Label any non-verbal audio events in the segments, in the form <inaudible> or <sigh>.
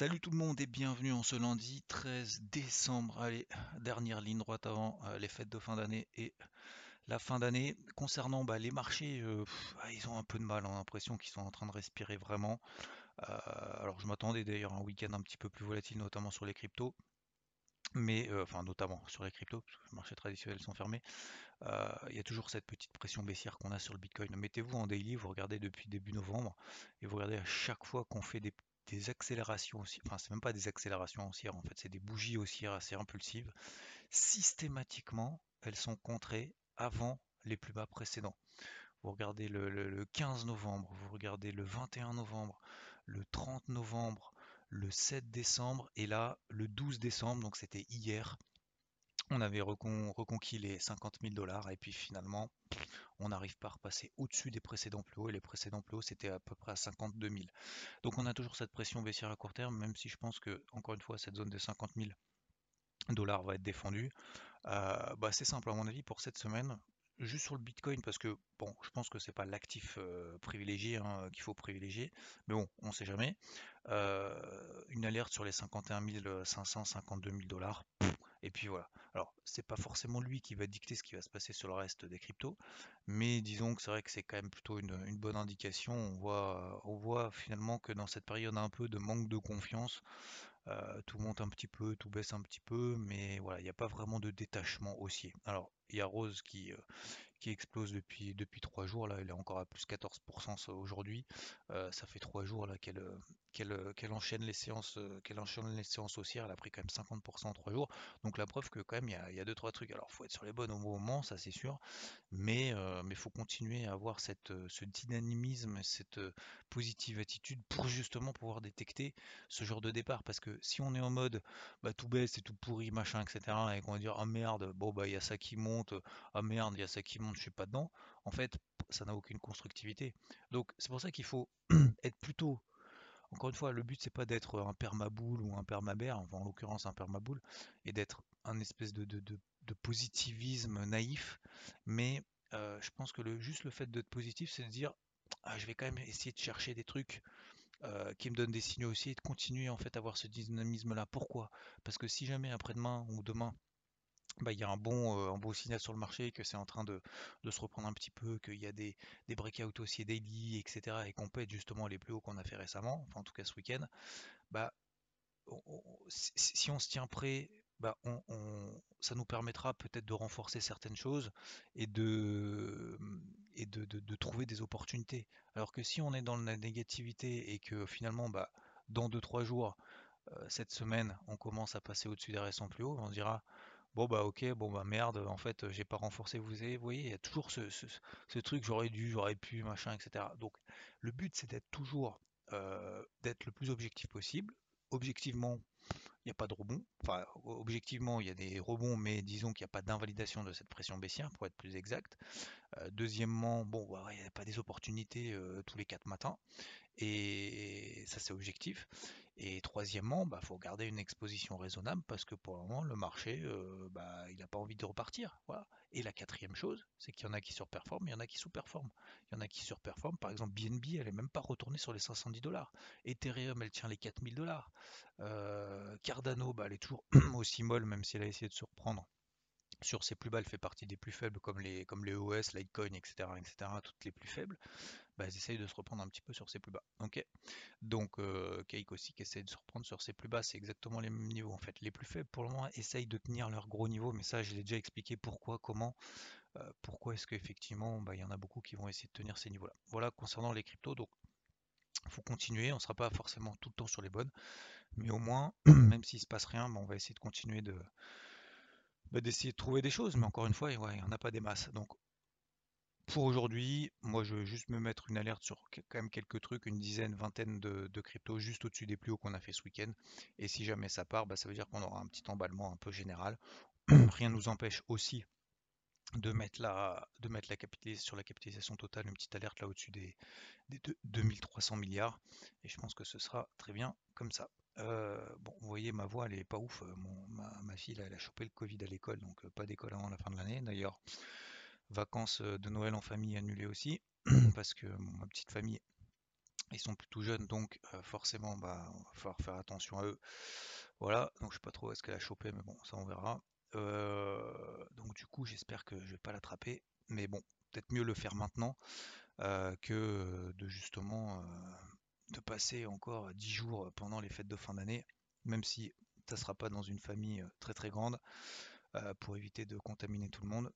Salut tout le monde et bienvenue en ce lundi 13 décembre. Allez, dernière ligne droite avant euh, les fêtes de fin d'année et la fin d'année. Concernant bah, les marchés, euh, ah, ils ont un peu de mal, on a l'impression qu'ils sont en train de respirer vraiment. Euh, alors je m'attendais d'ailleurs à un week-end un petit peu plus volatile, notamment sur les cryptos. Mais, enfin notamment sur les cryptos, parce que les marchés traditionnels sont fermés. Il y a toujours cette petite pression baissière qu'on a sur le Bitcoin. Mettez-vous en daily, vous regardez depuis début novembre, et vous regardez à chaque fois qu'on fait des, des accélérations aussi, enfin c'est même pas des accélérations haussières en fait, c'est des bougies haussières assez impulsives. Systématiquement, elles sont contrées avant les plus bas précédents. Vous regardez le, le- le 15 novembre, vous regardez le 21 novembre, le 30 novembre, le 7 décembre et là le 12 décembre, donc c'était hier, on avait recon- reconquis les 50 000 dollars et puis finalement on n'arrive pas à repasser au-dessus des précédents plus hauts et les précédents plus hauts c'était à peu près à 52 000. Donc on a toujours cette pression baissière à court terme, même si je pense que encore une fois cette zone de 50 000 dollars va être défendue. Euh, bah, c'est simple à mon avis pour cette semaine. Juste sur le Bitcoin, parce que bon, je pense que c'est pas l'actif euh, privilégié hein, qu'il faut privilégier, mais bon, on sait jamais. Euh, une alerte sur les 51 500, 52 000 dollars, et puis voilà. Alors, c'est pas forcément lui qui va dicter ce qui va se passer sur le reste des cryptos, mais disons que c'est vrai que c'est quand même plutôt une, bonne indication. On voit, on voit finalement que dans cette période un peu de manque de confiance, euh, tout monte un petit peu, tout baisse un petit peu, mais voilà, il n'y a pas vraiment de détachement haussier. Alors, il y a Rose qui, euh, qui explose depuis, depuis 3 jours, là, elle est encore à plus 14% ça, aujourd'hui. Euh, ça fait 3 jours là qu'elle euh, qu'elle euh, qu'elle enchaîne les séances, qu'elle enchaîne les séances haussières, elle a pris quand même 50% en 3 jours. Donc la preuve que quand même il y a, y a 2-3 trucs. Alors faut être sur les bonnes au bon moment, ça c'est sûr, mais euh, mais faut continuer à avoir cette, ce dynamisme, cette positive attitude pour justement pouvoir détecter ce genre de départ. Parce que si on est en mode bah, tout baisse, c'est tout pourri, machin, etc. Et qu'on va dire ah merde, bon bah il y a ça qui monte, ah merde, il y a ça qui monte, je suis pas dedans. En fait, ça n'a aucune constructivité. Donc c'est pour ça qu'il faut <clears throat> être plutôt. Encore une fois, le but c'est pas d'être un permaboule ou un permabère, enfin en l'occurrence un permaboule, et d'être un espèce de, positivisme naïf. Mais euh, je pense que le, juste le fait d'être positif, c'est de dire ah, je vais quand même essayer de chercher des trucs euh, qui me donnent des signaux aussi et de continuer en fait à avoir ce dynamisme-là. Pourquoi? Parce que si jamais après-demain ou demain bah, il y a un bon, euh, un beau signal sur le marché, que c'est en train de, se reprendre un petit peu, qu'il y a des, des breakouts aussi daily, etc. et qu'on être justement les plus hauts qu'on a fait récemment, enfin en tout cas ce week-end, bah, si, on se tient prêt, bah, ça nous permettra peut-être de renforcer certaines choses et de, trouver des opportunités. Alors que si on est dans la négativité et que finalement, dans deux trois jours, euh, cette semaine, on commence à passer au-dessus des récents plus hauts, on dira, bon bah ok, bon bah merde, en fait, j'ai pas renforcé, vous voyez, il y a toujours ce, truc, j'aurais dû, j'aurais pu, machin, etc. Donc le but, c'est d'être toujours, euh, d'être le plus objectif possible. Objectivement, il n'y a pas de rebond. Enfin, objectivement, il y a des rebonds, mais disons qu'il n'y a pas d'invalidation de cette pression baissière, pour être plus exact. Euh, deuxièmement, bon, bah, il n'y a pas des opportunités euh, tous les quatre matins. Et ça, c'est objectif. Et troisièmement, bah, faut garder une exposition raisonnable parce que pour le moment, le marché, euh, bah, il n'a pas envie de repartir. Voilà. Et la quatrième chose, c'est qu'il y en a qui surperforment, il y en a qui sous-performent. Il y en a qui surperforment. Par exemple, BNB, elle n'est même pas retournée sur les 510 dollars. Ethereum, elle tient les 4000 dollars. Euh, Cardano, bah, elle est toujours <clears throat> aussi molle, même si elle a essayé de se reprendre sur ses plus bas, elle fait partie des plus faibles, comme les, comme les OS, Litecoin, etc., etc., toutes les plus faibles bah, elles essayent de se reprendre un petit peu sur ses plus bas. Donc euh, Cake aussi qui essaye de se reprendre sur ses plus bas, c'est exactement les mêmes niveaux en fait. Les plus faibles pour le moment essayent de tenir leur gros niveau, mais ça je l'ai déjà expliqué pourquoi, comment, euh, pourquoi est-ce qu'effectivement bah, il y en a beaucoup qui vont essayer de tenir ces niveaux-là. Voilà concernant les cryptos, donc faut continuer, on ne sera pas forcément tout le temps sur les bonnes, mais au moins, <clears throat> même s'il se passe rien, bah, on va essayer de continuer de bah, d'essayer de trouver des choses, mais encore une fois, il n'y en a pas des masses. Donc pour aujourd'hui, moi je vais juste me mettre une alerte sur quand même quelques trucs, une dizaine, vingtaine de, cryptos juste au-dessus des plus hauts qu'on a fait ce week-end. Et si jamais ça part, bah, ça veut dire qu'on aura un petit emballement un peu général. <clears throat> Rien ne nous empêche aussi de mettre la, de sur la capitalisation totale, une petite alerte là au-dessus des, 2300 milliards. Et je pense que ce sera très bien comme ça. Euh, bon, vous voyez, ma voix, elle est pas ouf. ma, fille, elle a chopé le Covid à l'école, donc euh, pas d'école avant la fin de l'année. D'ailleurs, vacances de Noël en famille annulées aussi, parce que ma petite famille, ils sont plutôt jeunes, donc forcément, bah, on va falloir faire attention à eux. Voilà, donc je sais pas trop est-ce qu'elle a chopé, mais bon, ça on verra. donc du coup, j'espère que je vais pas l'attraper, mais bon, peut-être mieux le faire maintenant que de justement de passer encore 10 jours pendant les fêtes de fin d'année, même si ça sera pas dans une famille très très grande, pour éviter de contaminer tout le monde.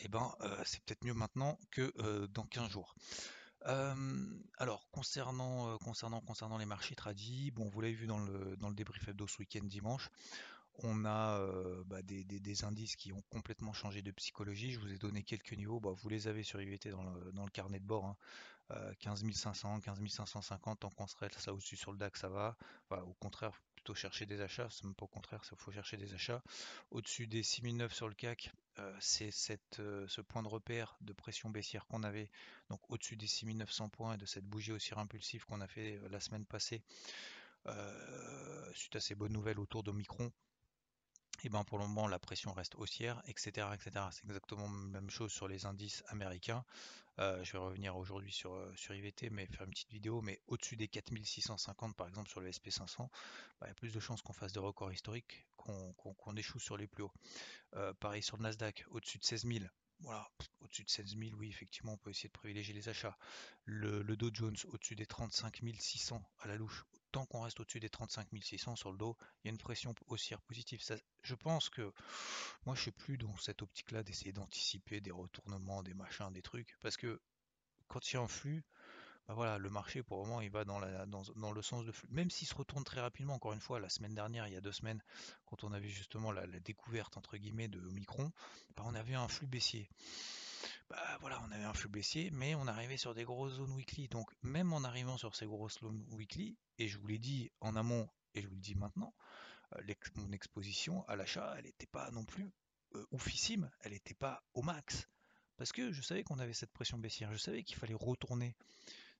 Eh ben, c'est peut-être mieux maintenant que dans 15 jours. alors, concernant, concernant, concernant les marchés tradis, bon, vous l'avez vu dans le, dans le débrief hebdo ce week-end dimanche, on a bah, des, indices qui ont complètement changé de psychologie. Je vous ai donné quelques niveaux, bah, vous les avez sur IVT dans le, carnet de bord. Hein. 15 500, 15 550, tant qu'on serait ça au-dessus sur le DAX, ça va. au contraire, plutôt chercher des achats, c'est pas au contraire, il faut chercher des achats. Au-dessus des 6009 sur le CAC, c'est ce point de repère de pression baissière qu'on avait, donc au-dessus des 6900 points et de cette bougie haussière impulsive qu'on a fait la semaine passée, suite à ces bonnes nouvelles autour de Micron et ben pour le moment la pression reste haussière, etc. etc. C'est exactement la même chose sur les indices américains. Euh, je vais revenir aujourd'hui sur, euh, sur IVT, mais faire une petite vidéo, mais au-dessus des 4650 par exemple sur le SP500, bah, il y a plus de chances qu'on fasse des records historiques, qu'on échoue sur les plus hauts. Euh, pareil sur le Nasdaq, au-dessus de 16 000, voilà, au-dessus de 16 000, oui, effectivement, on peut essayer de privilégier les achats. Le, le Dow Jones au-dessus des 35 600 à la louche, tant qu'on reste au-dessus des 35 600 sur le dos, il y a une pression haussière positive. je pense que moi, je suis plus dans cette optique-là d'essayer d'anticiper des retournements, des machins, des trucs, parce que quand il y a un flux, bah voilà, le marché pour le moment il va dans, dans, le sens de flux. Même s'il se retourne très rapidement, encore une fois, la semaine dernière, il y a deux semaines, quand on avait justement la, découverte entre guillemets de Micron, bah on avait un flux baissier bah voilà, on avait un flux baissier, mais on arrivait sur des grosses zones weekly. Donc même en arrivant sur ces grosses zones weekly, et je vous l'ai dit en amont et je vous le dis maintenant, euh, mon exposition à l'achat, elle n'était pas non plus euh, oufissime, elle n'était pas au max. Parce que je savais qu'on avait cette pression baissière, je savais qu'il fallait retourner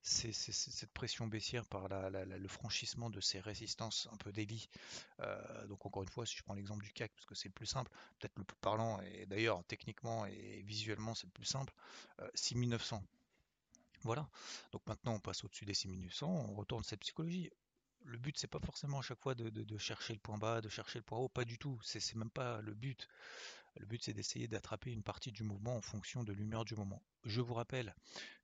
c'est cette pression baissière par le franchissement de ces résistances un peu daily. Euh, donc encore une fois, si je prends l'exemple du CAC, parce que c'est le plus simple, peut-être le plus parlant, et d'ailleurs techniquement et visuellement c'est le plus simple, 6900. Euh, voilà. Donc maintenant on passe au-dessus des 6900, on retourne cette psychologie. Le but c'est pas forcément à chaque fois de, de, chercher le point bas, de chercher le point haut, pas du tout. C'est même pas le but. Le but c'est d'essayer d'attraper une partie du mouvement en fonction de l'humeur du moment. Je vous rappelle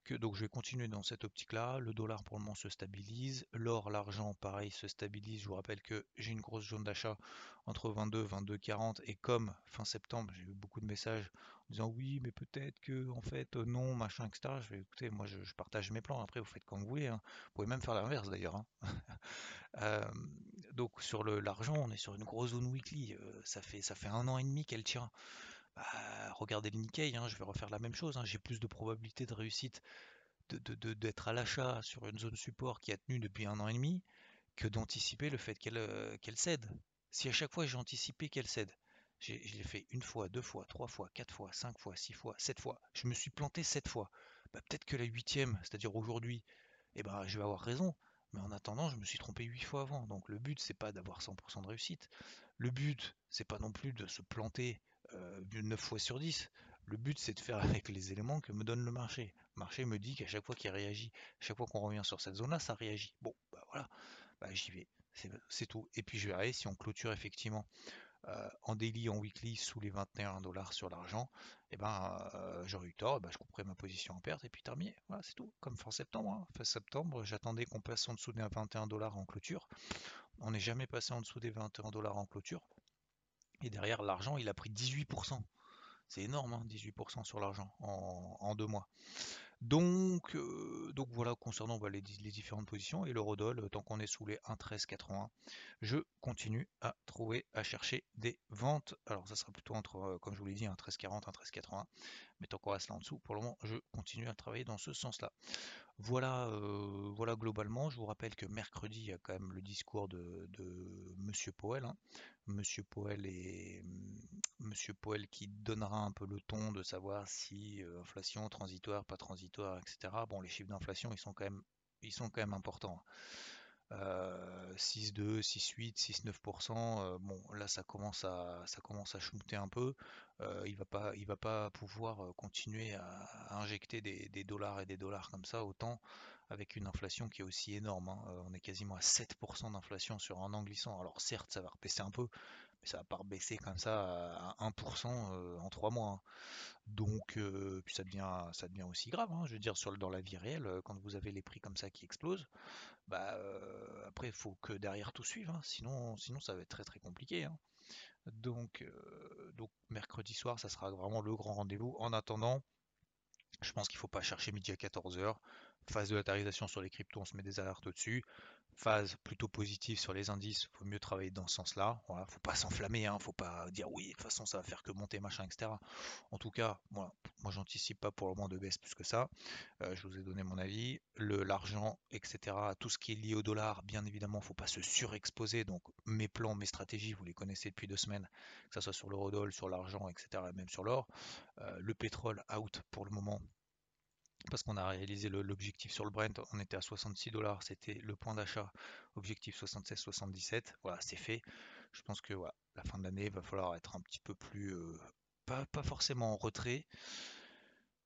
que donc je vais continuer dans cette optique-là. Le dollar pour le moment se stabilise. L'or, l'argent, pareil, se stabilise. Je vous rappelle que j'ai une grosse zone d'achat entre 22, 22, 40. Et comme fin septembre, j'ai eu beaucoup de messages en disant oui, mais peut-être que en fait non, machin, etc. Je vais écouter, moi je, partage mes plans. Après, vous faites comme vous voulez. Hein. Vous pouvez même faire l'inverse d'ailleurs. Hein. <laughs> Euh, donc sur l'argent, on est sur une grosse zone weekly. Euh, ça, fait, un an et demi qu'elle tient. Bah, regardez le Nikkei, hein, je vais refaire la même chose. Hein. J'ai plus de probabilité de réussite d'être à l'achat sur une zone support qui a tenu depuis un an et demi que d'anticiper le fait qu'elle euh, cède. Si à chaque fois j'ai anticipé qu'elle cède, je l'ai fait une fois, deux fois, trois fois, quatre fois, cinq fois, six fois, sept fois, je me suis planté sept fois. Bah, peut-être que la huitième, c'est-à-dire aujourd'hui, eh ben, je vais avoir raison. Mais en attendant, je me suis trompé 8 fois avant. Donc le but, c'est pas d'avoir 100% de réussite. Le but, c'est pas non plus de se planter euh, 9 fois sur 10. Le but, c'est de faire <laughs> avec les éléments que me donne le marché. Le marché me dit qu'à chaque fois qu'il réagit, chaque fois qu'on revient sur cette zone-là, ça réagit. Bon, bah voilà, bah, j'y vais. C'est tout. Et puis je verrai si on clôture effectivement en daily, en weekly, sous les 21 dollars sur l'argent, et eh ben euh, j'aurais eu tort, ben, je couperai ma position en perte et puis terminé. Voilà, c'est tout. Comme fin septembre. Hein. Fin septembre, j'attendais qu'on passe en dessous des 21 dollars en clôture. On n'est jamais passé en dessous des 21 dollars en clôture. Et derrière, l'argent, il a pris 18%. C'est énorme, 18% hein, sur l'argent en, deux mois. Donc, euh, donc voilà concernant bah, les, différentes positions et le Rodol, tant qu'on est sous les 1,1380, je continue à trouver, à chercher des ventes. Alors ça sera plutôt entre, euh, comme je vous l'ai dit, 1,1340, 1,1380, mais tant qu'on reste là en dessous, pour le moment, je continue à travailler dans ce sens-là. Voilà, globalement. Je vous rappelle que mercredi, il y a quand même le discours de, Monsieur Powell. Hein. Monsieur Powell et Monsieur Powell qui donnera un peu le ton de savoir si inflation transitoire, pas transitoire, etc. Bon, les chiffres d'inflation, ils sont quand même, ils sont quand même importants. 6,2, 6,8, 6,9%. bon, là, ça commence à, ça commence à un peu. Euh, il va pas, il va pas pouvoir euh, continuer à, injecter des, dollars et des dollars comme ça autant avec une inflation qui est aussi énorme. Hein. Euh, on est quasiment à 7% d'inflation sur un an glissant. Alors certes, ça va rebaisser un peu, ça va pas rebaisser comme ça à 1% en 3 mois. Hein. Donc, puis ça devient, ça devient aussi grave. Hein. Je veux dire, sur, dans la vie réelle, quand vous avez les prix comme ça qui explosent, bah après, il faut que derrière tout suive. Sinon, sinon, ça va être très très compliqué. Donc, euh, donc mercredi soir, ça sera vraiment le grand rendez-vous. En attendant, je pense qu'il ne faut pas chercher midi à 14h. Phase de latérisation sur les cryptos, on se met des alertes au-dessus phase plutôt positive sur les indices, il faut mieux travailler dans ce sens-là. Voilà, faut pas s'enflammer, hein, faut pas dire oui, de toute façon ça va faire que monter, machin, etc. En tout cas, moi j'anticipe pas pour le moment de baisse plus que ça. Euh, je vous ai donné mon avis. L'argent, etc. Tout ce qui est lié au dollar, bien évidemment, faut pas se surexposer. Donc mes plans, mes stratégies, vous les connaissez depuis deux semaines, que ce soit sur l'eurodoll, sur l'argent, etc. Même sur l'or. Euh, le pétrole out pour le moment parce qu'on a réalisé l'objectif sur le Brent, on était à 66 dollars, c'était le point d'achat, objectif 76-77, voilà, c'est fait. Je pense que la fin de l'année, il va falloir être un petit peu plus, euh, pas, forcément en retrait,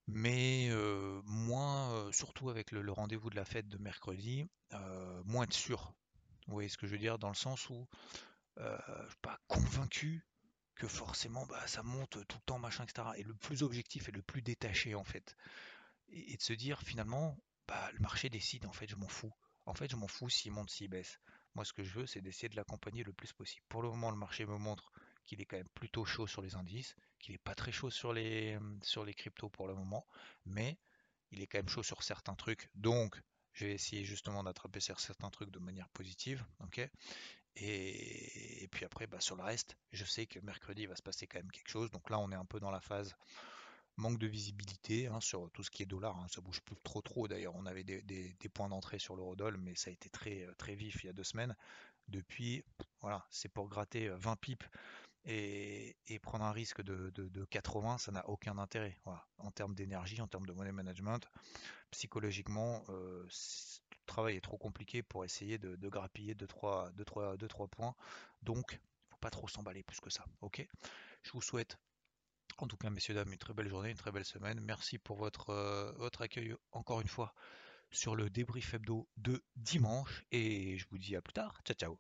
mais euh, moins, euh, surtout avec le, rendez-vous de la fête de mercredi, moins être sûr. Vous voyez ce que je veux dire, dans le sens où je ne suis pas convaincu que forcément bah, ça monte tout le temps, machin, etc. Et le plus objectif et le plus détaché en fait et, de se dire finalement, bah, le marché décide, en fait, je m'en fous. En fait, je m'en fous s'il monte, s'il baisse. Moi, ce que je veux, c'est d'essayer de l'accompagner le plus possible. Pour le moment, le marché me montre qu'il est quand même plutôt chaud sur les indices, qu'il n'est pas très chaud sur les, sur les cryptos pour le moment, mais il est quand même chaud sur certains trucs. Donc, je vais essayer justement d'attraper certains trucs de manière positive. et, puis après, bah, sur le reste, je sais que mercredi, il va se passer quand même quelque chose. Donc là, on est un peu dans la phase manque de visibilité hein, sur tout ce qui est dollar. Hein, ça bouge plus trop trop. D'ailleurs, on avait des, points d'entrée sur l'eurodoll, mais ça a été très euh, très vif il y a deux semaines. Depuis, voilà, c'est pour gratter 20 euh, pipes et, prendre un risque de, 80, ça n'a aucun intérêt. En termes d'énergie, en termes de money management, psychologiquement, euh, le travail est trop compliqué pour essayer de, grappiller 2-3 points. Donc, faut pas trop s'emballer plus que ça. Ok? Je vous souhaite en tout cas, messieurs, dames, une très belle journée, une très belle semaine. Merci pour votre, euh, votre accueil encore une fois sur le débrief hebdo de dimanche et je vous dis à plus tard. Ciao, ciao.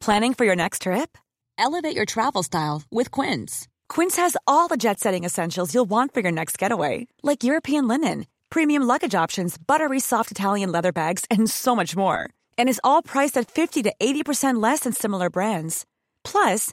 Planning for your next trip? Elevate your travel style with Quince. Quince has all the jet setting essentials you'll want for your next getaway, like European linen, premium luggage options, buttery soft Italian leather bags, and so much more. And is all priced at 50 to 80% less than similar brands. Plus,